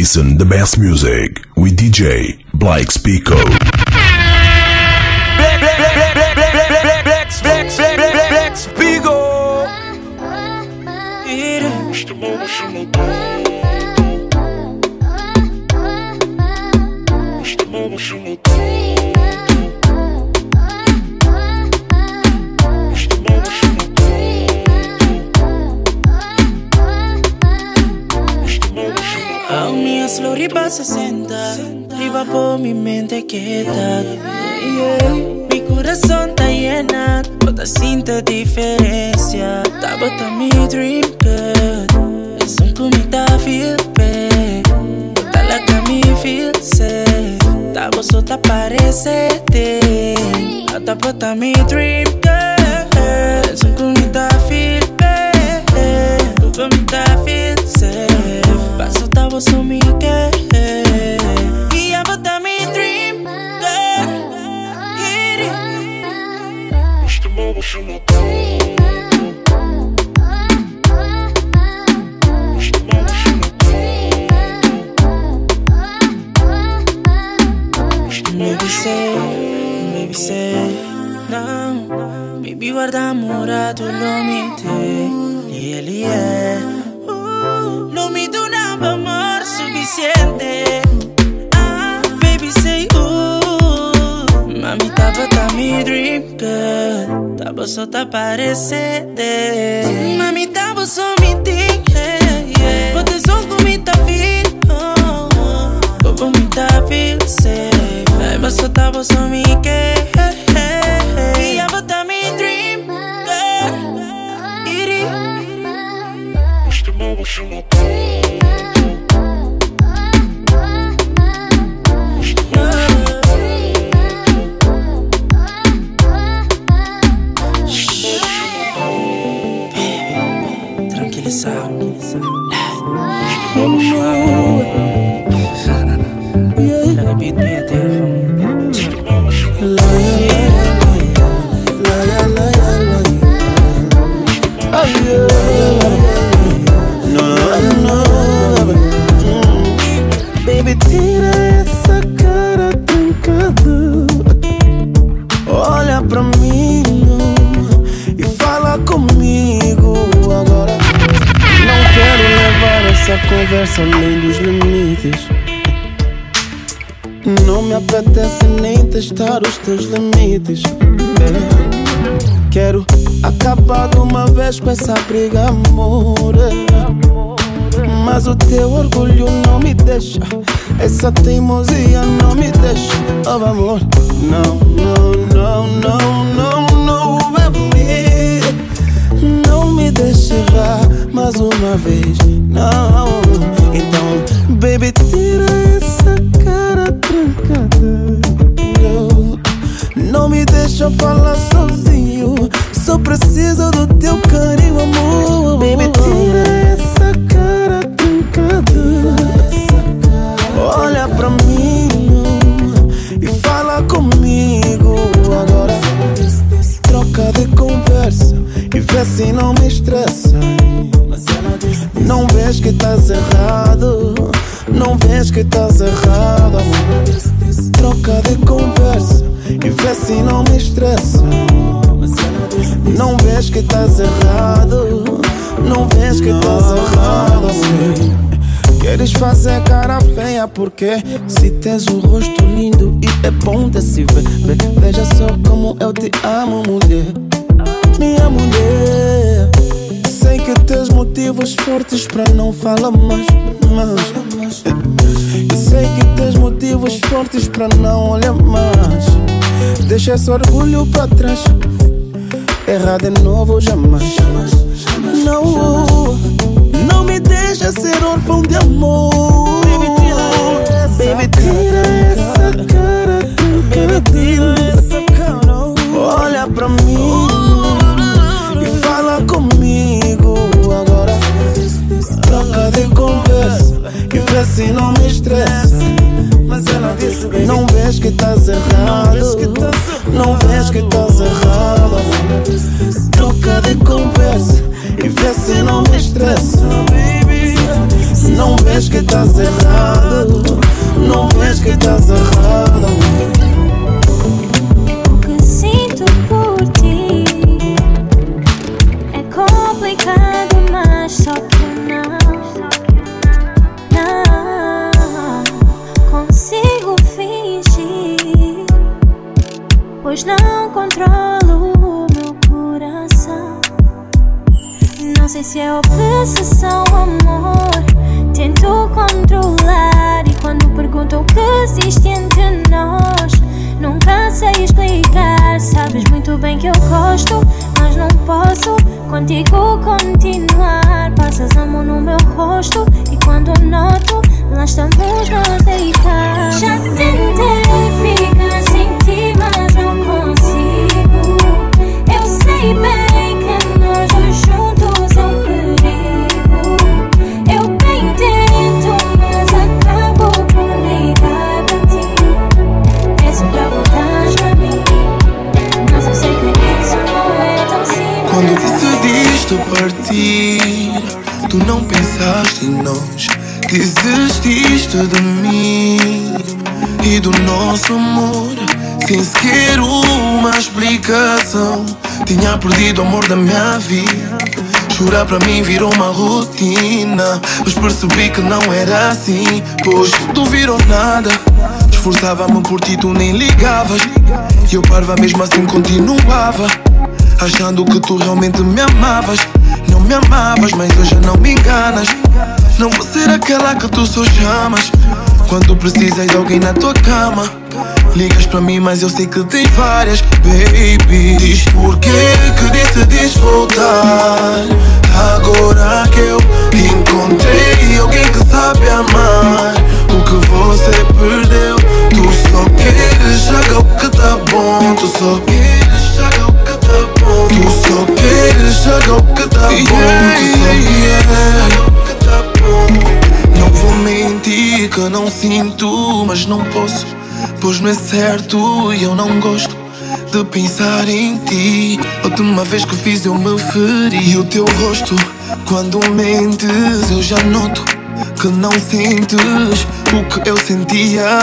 Listen the best music with DJ Blake Spico. Black, 60 Riva por mi mente quieta. Yeah. Mi corazón está llena Toda cinta diferencia. Tabata mi dream girl. Es un comita feel bad. Toda la que me feel safe Tabo sota parecete Tabata mi dream girl. Es un comita feel bad. Tu comita feel thought that was on me again. Yeah, but that me dream, girl. Hit it. Mr. Mobile, show Maybe say, maybe say não. Baby, guarda murato l'omite. E ele é. vou te aparecer. Mamita, vou só me dizer. Vou ter só com muita vida. Vou com muita vida. Vai, vou soltar, vou só me querer. E a volta me dream. Girl. Iri. Este mal vai chamar. Conversa além dos limites. Não me apetece nem testar os teus limites. É. Quero acabar de uma vez com essa briga, amor. Mas o teu orgulho não me deixa. Essa teimosia não me deixa. Oh, amor, não, não, não, não, não, não, baby. Não me deixe errar mais uma vez. Não, então, baby, tira essa cara trancada. Não, me deixa falar sozinho. Só preciso do teu carinho, amor. Baby, tira essa cara trancada. Olha pra mim e fala comigo agora. Troca de conversa e vê se não me que estás errado. Não vês que estás errado, amor. Troca de conversa e vê se não me estressa. Não vês que estás errado. Não vês que estás errado, amor. Queres fazer cara feia porque se tens um rosto lindo e é bom de se ver. Ve- Veja só como eu te amo, mulher. Minha mulher. Motivos fortes para não falar mais. mais. E sei que tens motivos fortes para não olhar mais. Deixa esse orgulho para trás. Errar de novo jamais. Não, não me deixa ser órfão de amor. Baby, tira essa cara trancada. Olha pra mim De conversa e vê se não me estressa. Mas ela disse Não vês que estás errado. Não vês que estás errado. Troca de conversa e vê se não me estressa. Não vês que estás errado Não vês que estás errado Se é obsessão, amor. Tento controlar e quando perguntam o que existe entre nós, nunca sei explicar. Sabes muito bem que eu gosto, mas não posso contigo continuar. Passas amor no meu rosto e quando noto, lá estamos nós deitados. Já tentei desististe de mim e do nosso amor, sem sequer uma explicação. Tinha perdido o amor da minha vida. Chorar pra mim virou uma rotina, mas percebi que não era assim. Pois tu virou nada, esforçava-me por ti, tu nem ligavas. E eu parva mesmo assim continuava. Achando que tu realmente me amavas Não me amavas, mas hoje não me enganas Não vou ser aquela que tu só chamas. Quando precisas de alguém na tua cama Ligas pra mim, mas eu sei que tens várias Baby, diz porquê que decidiste voltar? Agora que eu encontrei alguém que sabe amar. O que você perdeu? Tu só queres jogar o que tá bom. Tu só queres jogar o que tá bom. Tu só queres jogar o que tá bom. Tu só queres Não vou mentir que não sinto, mas não posso. Pois não é certo e eu não gosto de pensar em ti. Última vez que fiz eu me feri E o teu rosto, quando mentes eu já noto Que não sentes o que eu sentia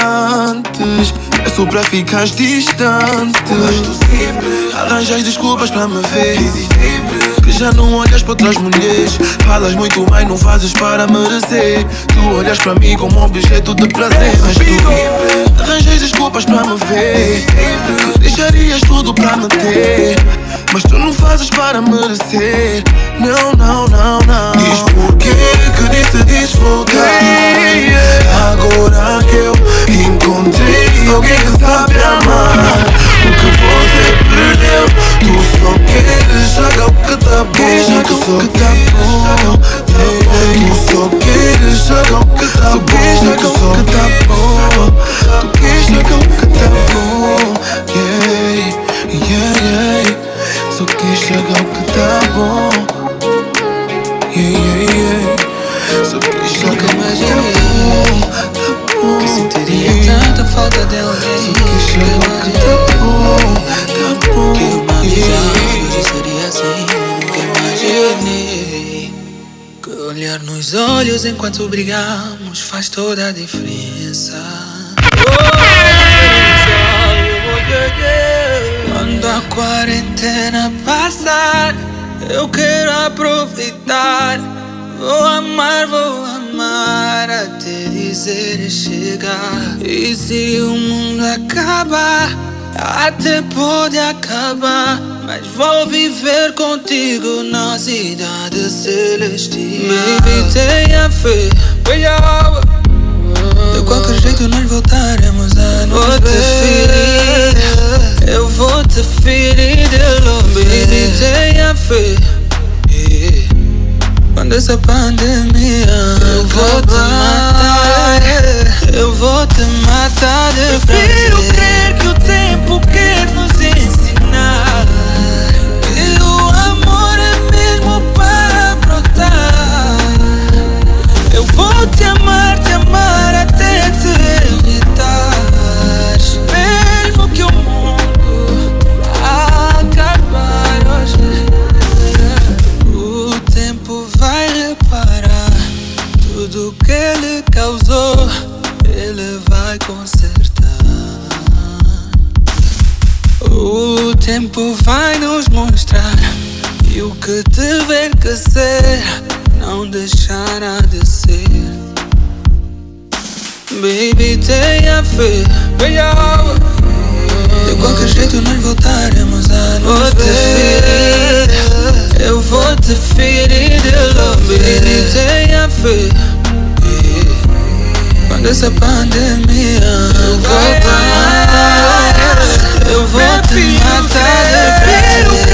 antes. É só pra ficar distante. Mas tu sempre arranjas desculpas pra me ver. Sempre que já não olhas para outras mulheres. Falas muito, mas não fazes para merecer. Tu olhas para mim como objeto de prazer. Mas tu arranjas desculpas para me ver. Que deixarias tudo para me ter. Mas tu não fazes para merecer. Não, não, não, não. Diz porquê que decidiste voltar Agora que eu encontrei alguém que sabe amar. O que você perdeu? Tu só queres jogar o que tá bom. Tu só queres jogar o que tá bom. Tu só queres jogar o que tá bom. Tu só tá bom. Tu queres jogar o que tá bom. Yeah, yeah, yeah. Só queres jogar o que tá bom jogar o que tá Que sentiria tanta falta de alguém Só queres jogar o que tá bom Tá bom Que uma amizade hoje seria assim Nunca imaginei. Que olhar nos olhos enquanto brigamos Faz toda a diferença. Quando a quarentena passar Eu quero aproveitar. Vou amar, vou amar Até dizer chegar. E se o mundo acabar Até pode acabar. Mas vou viver contigo Na cidade celestial Baby, tenha fé Venha de qualquer jeito nós voltaremos a nos vou te ferir Eu vou te ferir de longe Baby, tenha fé. Essa pandemia Eu vou te matar Eu vou te matar de Prefiro crer que o tempo quer nos ensinar consertar. O tempo vai nos mostrar. E o que tiver que ser, não deixará de ser. Baby, tenha fé. De qualquer jeito nós voltaremos a nos ver. Eu vou te ferir de love, baby, tenha fé. Quando essa pandemia eu vou te matar. Prefiro crer que o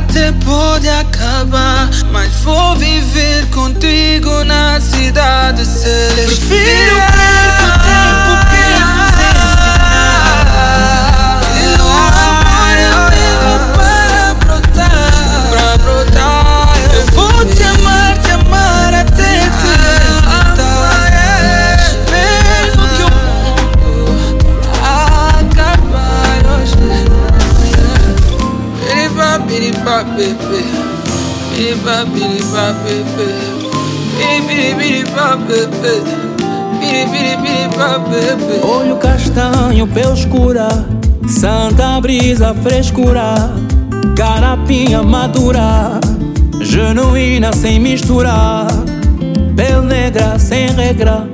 até pode acabar. Mas vou viver contigo na cidade celeste. Prefiro brisa, frescura Carapinha madura Genuína sem misturar Pele negra sem regra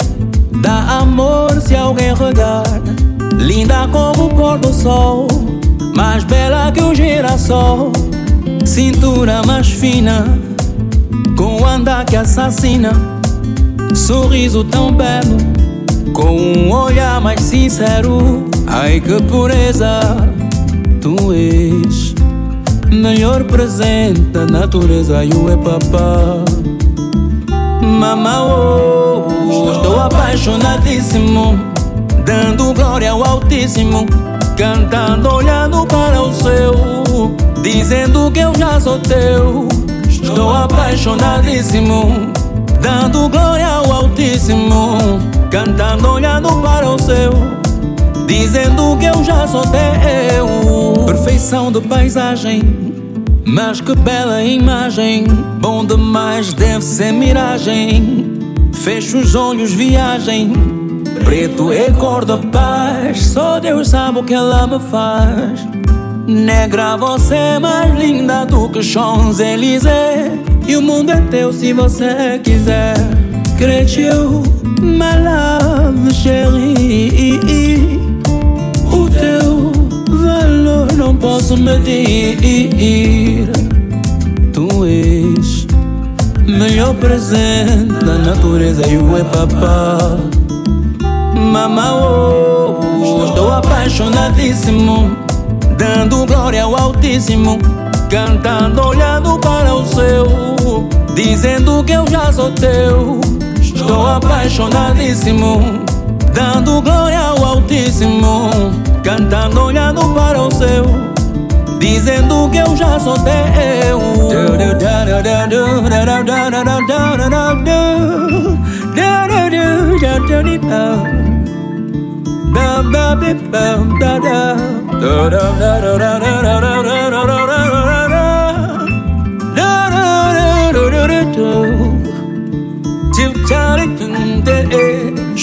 Dá amor se alguém regar Linda como o pôr do sol Mais bela que o girassol Cintura mais fina Com andar que assassina Sorriso tão belo com um olhar mais sincero, ai que pureza tu és. Melhor presente da natureza e o é papá. Mama, oh, estou apaixonadíssimo, dando glória ao Altíssimo, cantando, olhando para o céu, dizendo que eu já sou teu. Estou apaixonadíssimo, dando glória ao Altíssimo, cantando, olhando para o céu, dizendo que eu já sou teu. Perfeição de paisagem, mas que bela imagem, bom demais deve ser miragem. Fecho os olhos, viagem. Preto é cor da paz, só Deus sabe o que ela me faz. Negra, você é mais linda do que Champs-Élysées. E o mundo é teu se você quiser. Creio you, my love, chérie. Não posso medir. Tu és melhor presente da natureza e o é papá. Mama, oh, estou apaixonadíssimo, dando glória ao Altíssimo, cantando, olhando para o céu, dizendo que eu já sou teu. Estou apaixonadíssimo, dando glória ao Altíssimo, cantando, olhando para o céu, dizendo que eu já sou teu.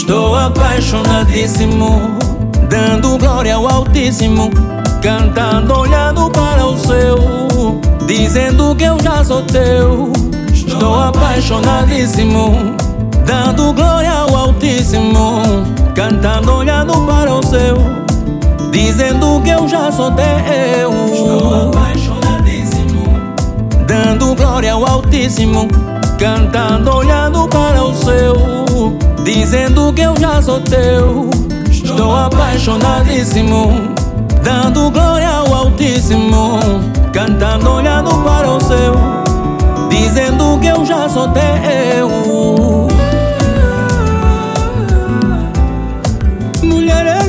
Estou apaixonadíssimo, dando glória ao Altíssimo, cantando, olhando para o céu, dizendo que eu já sou teu. Estou apaixonadíssimo, dando glória ao Altíssimo, cantando, olhando para o céu, dizendo que eu já sou teu. Estou apaixonadíssimo, dando glória ao Altíssimo, cantando, olhando para o céu, dizendo que eu já sou teu. Estou apaixonadíssimo, dando glória ao Altíssimo, Cantando olhando para o céu. Dizendo que eu já sou teu. Mulher é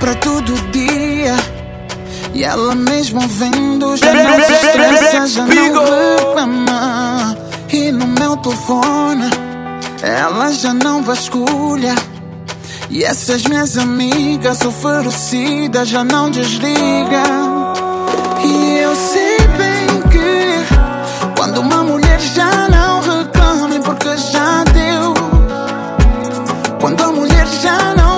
pra todo dia. E ela mesmo vendo se estressa, já não reclama E no meu telefone ela já não vasculha. E essas minhas amigas oferecidas já não desliga. E eu sei bem que Quando uma mulher já não reclame porque já deu. Quando a mulher já não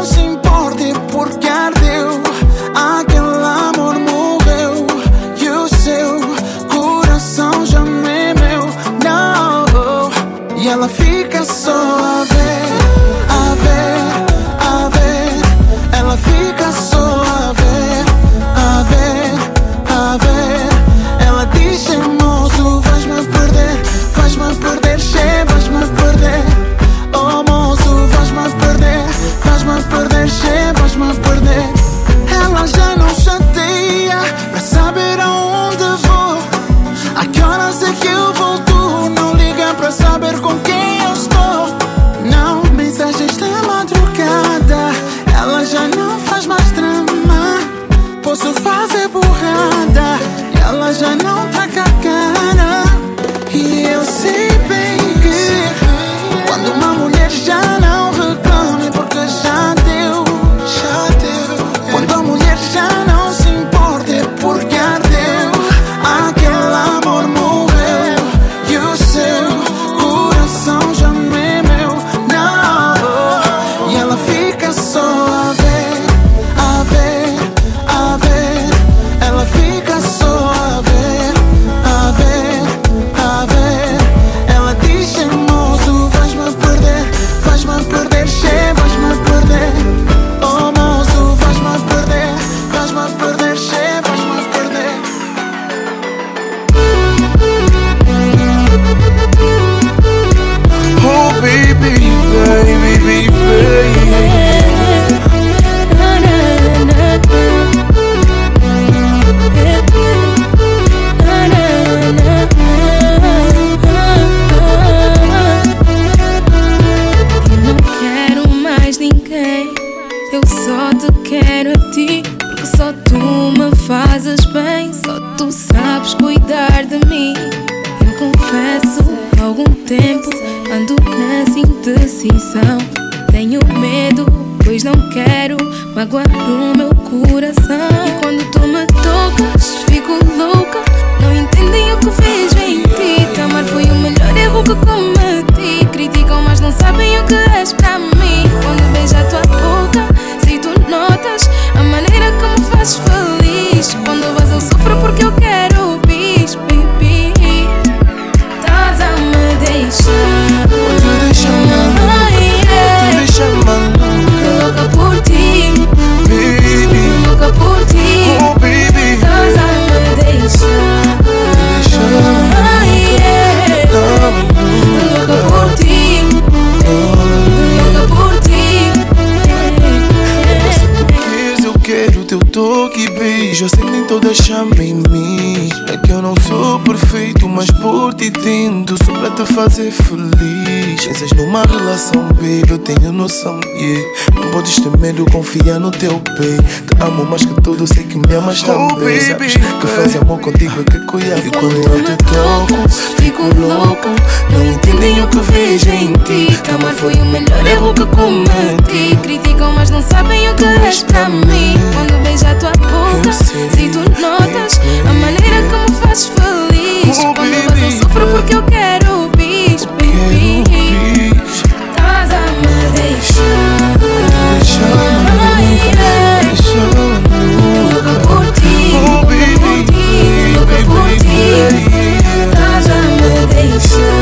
tento Só pra te fazer feliz. Pensas numa relação, baby Eu tenho noção, yeah. Não podes ter medo, confia no teu bem Te amo mais que tudo, sei que me amas também Sabes? que fazer amor contigo é que cuidado E quando eu te toco, fico louco. Não entendem o que vejo em ti. Amar foi o melhor erro que cometi. Criticam, mas não sabem o que és pra mim. Quando beijo a tua boca, sei tu notas a maneira que me fazes feliz. Oh, Quando baby, eu sofro porque eu quero bis, baby. Estás a me deixar. Louca por ti, louca por ti, louca por ti. Estás a me deixar.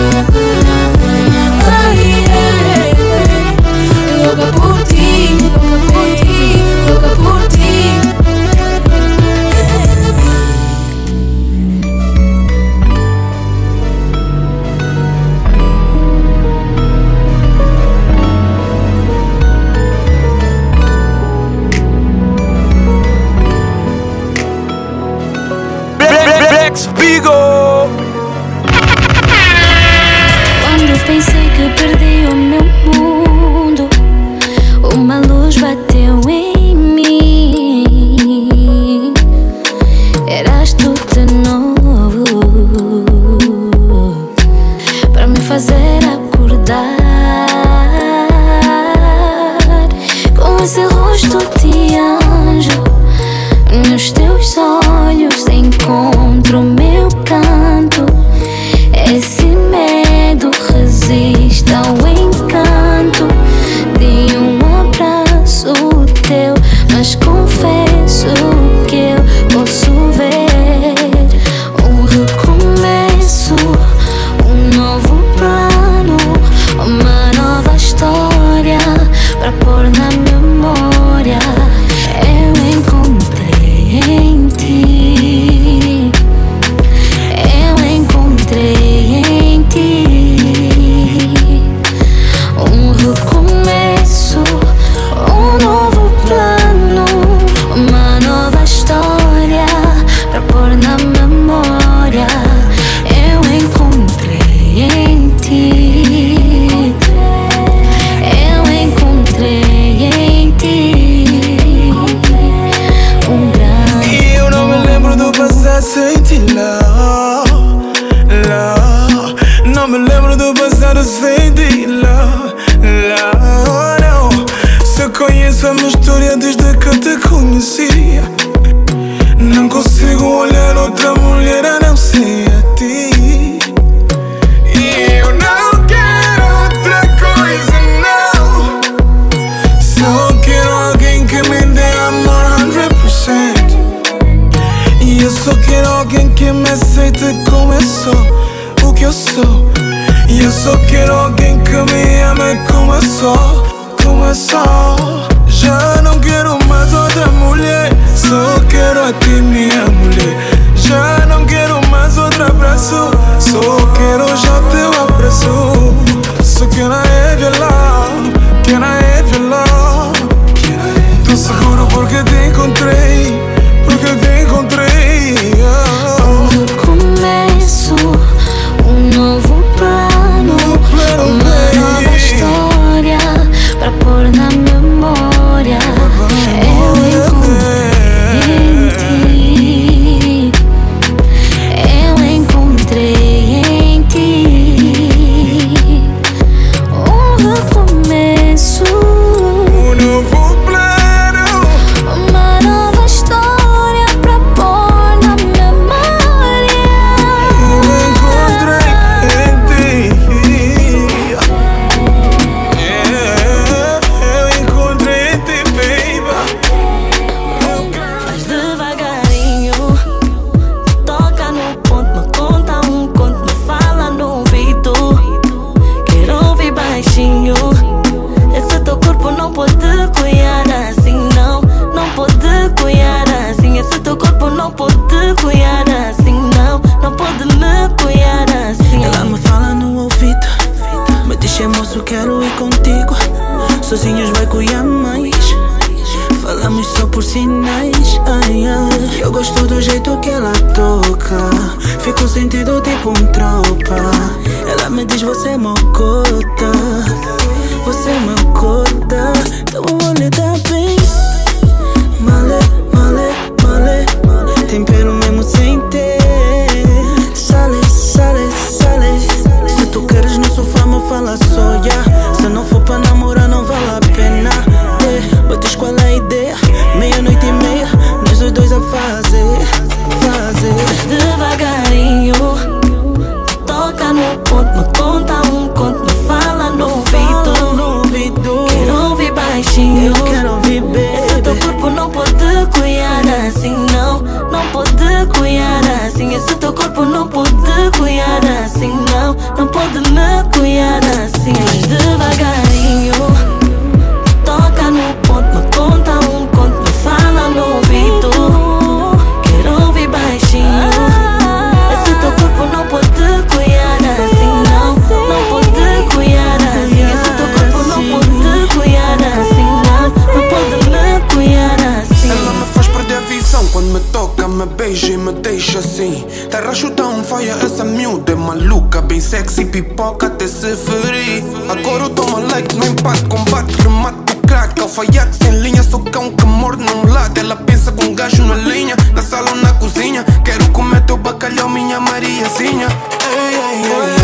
no empate, combate, remate o crack Alfaiate sem linha, sou cão que morde num lado Ela pensa com um gajo na linha, na sala ou na cozinha. Quero comer teu bacalhau, minha mariazinha. Ei, ei, ei,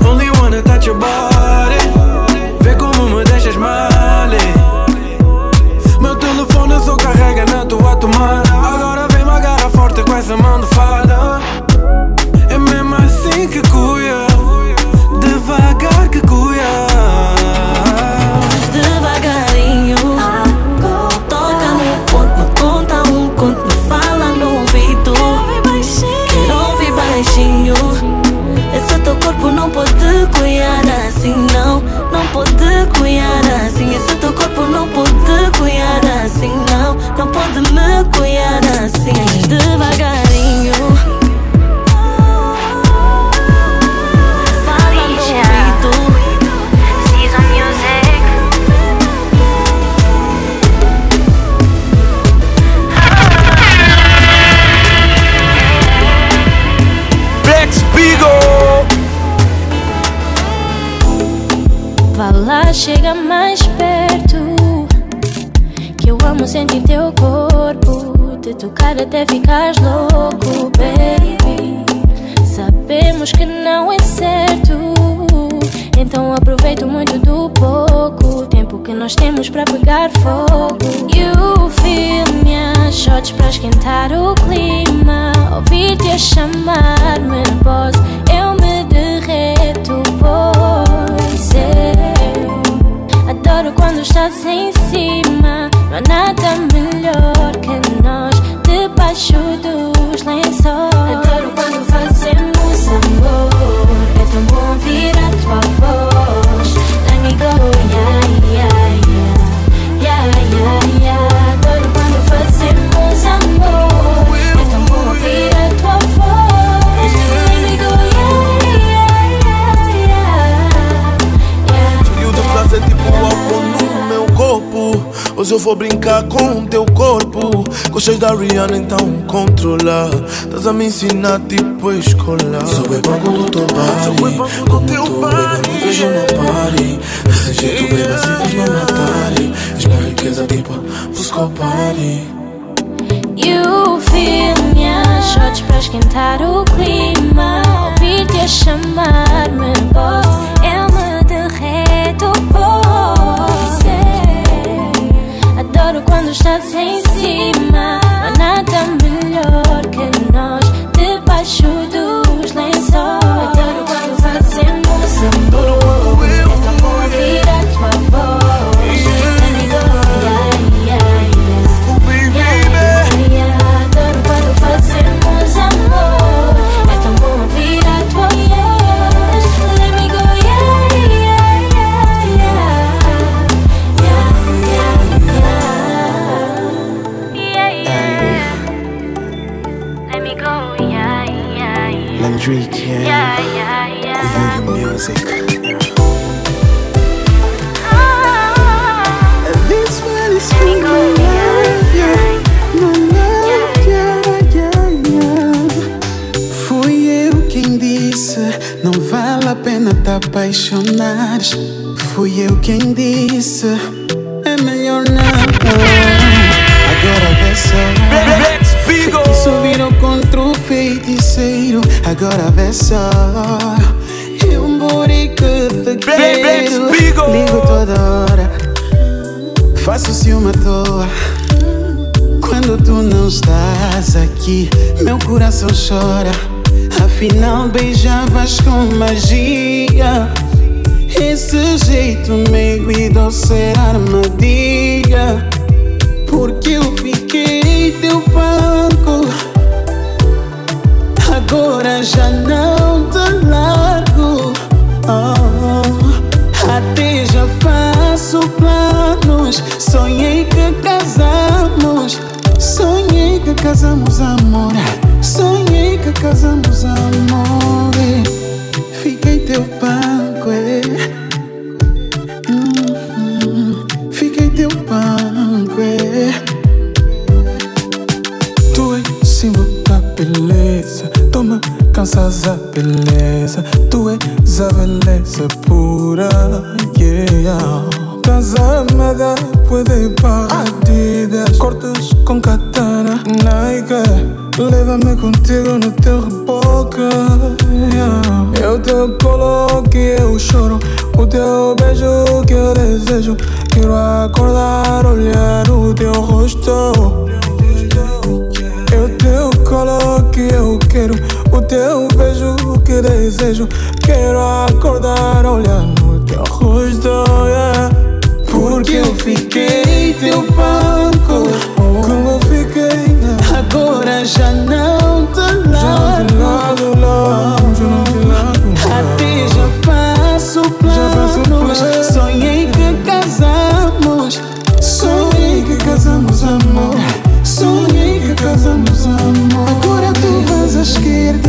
ei. Only wanna touch your body. Vê como me deixas mal Meu telefone só carrega na tua tomada. Agora vem uma garra forte com essa mão de fada. É mesmo assim que cuida. Pode me cuidar assim Mas devagarinho. Fala no ouvido. Season Music. Black Spiegel. Vá lá, chega mais perto. Eu amo sentir teu corpo. Te tocar até ficares louco, baby. Sabemos que não é certo. Então aproveito muito do pouco tempo que nós temos para pegar fogo. You feel minhas shots para esquentar o clima. Ouvir-te a chamar-me boss, eu me derreto, pois adoro quando estás em cima. Não há nada melhor que nós debaixo dos lençóis. Hoje eu vou brincar com o teu corpo. Gostas da Rihanna, então controla. Estás a me ensinar tipo a escola Sou bem bom com o teu body. Sou bem bom com o teu body. Não vejo no party. Desse jeito bem simples me matarem És minha riqueza tipo Buscopari You feel minhas shots para esquentar o clima. Ouvir-te a chamar-me boss, eu me derreto, é. Quando estás em cima. Há nada melhor que nós debaixo dos lençóis. Fui eu quem disse É melhor não. Agora vê só. Feitiço virou contra o feiticeiro. Agora vê só. Eu morri que te Black, Black quero. Spiegel. Ligo toda hora. Faço ciúme à toa. Quando tu não estás aqui Meu coração chora. Afinal beijavas com magia Esse jeito meigo e doce era armadilha Porque eu fiquei teu banco Agora já não te largo. Oh, Até já faço planos. Sonhei que casamos Sonhei que casamos amor. Sonhei que casamos amor. Fiquei teu banco me cansas a beleza Tu és a beleza pura yeah. Estás amada, puede partidas Cortes com katana, Nike Leva-me contigo no teu reboque yeah. Eu te colo que eu choro O teu beijo que eu desejo Quero acordar, olhar o teu rosto eu teu colo que eu quero, o teu beijo que desejo. Quero acordar, olhar no teu rosto, yeah. Porque eu fiquei teu banco Como eu fiquei, yeah. Agora já não te já não te largo largo, largo, já não te largo. Até já faço Já faço planos planos. Sonhei que casamos Sonhei que casamos amor Sonhei que casamos amor Agora tu vas à esquerda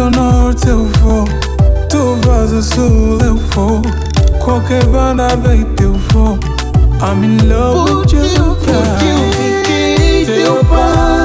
ao norte, eu vou. Tu vas ao sul, eu vou. Qualquer banda, baby, eu vou. I'm in love with you, eu, porque eu fiquei teu banco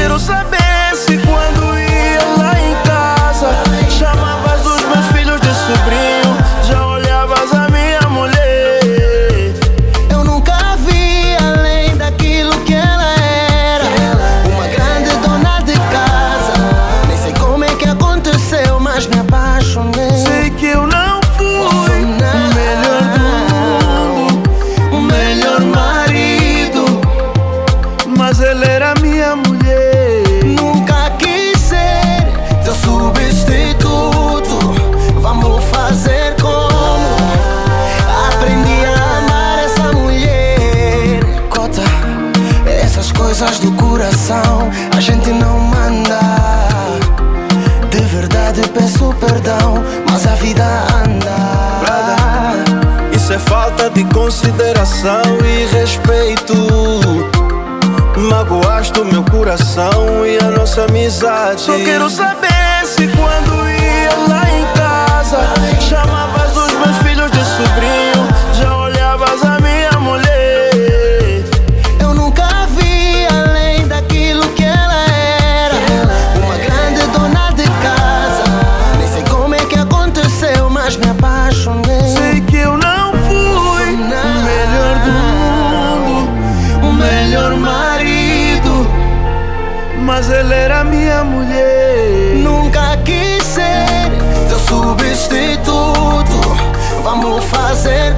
quiero saber Ela era minha mulher. Nunca quis ser teu substituto. Vamos fazer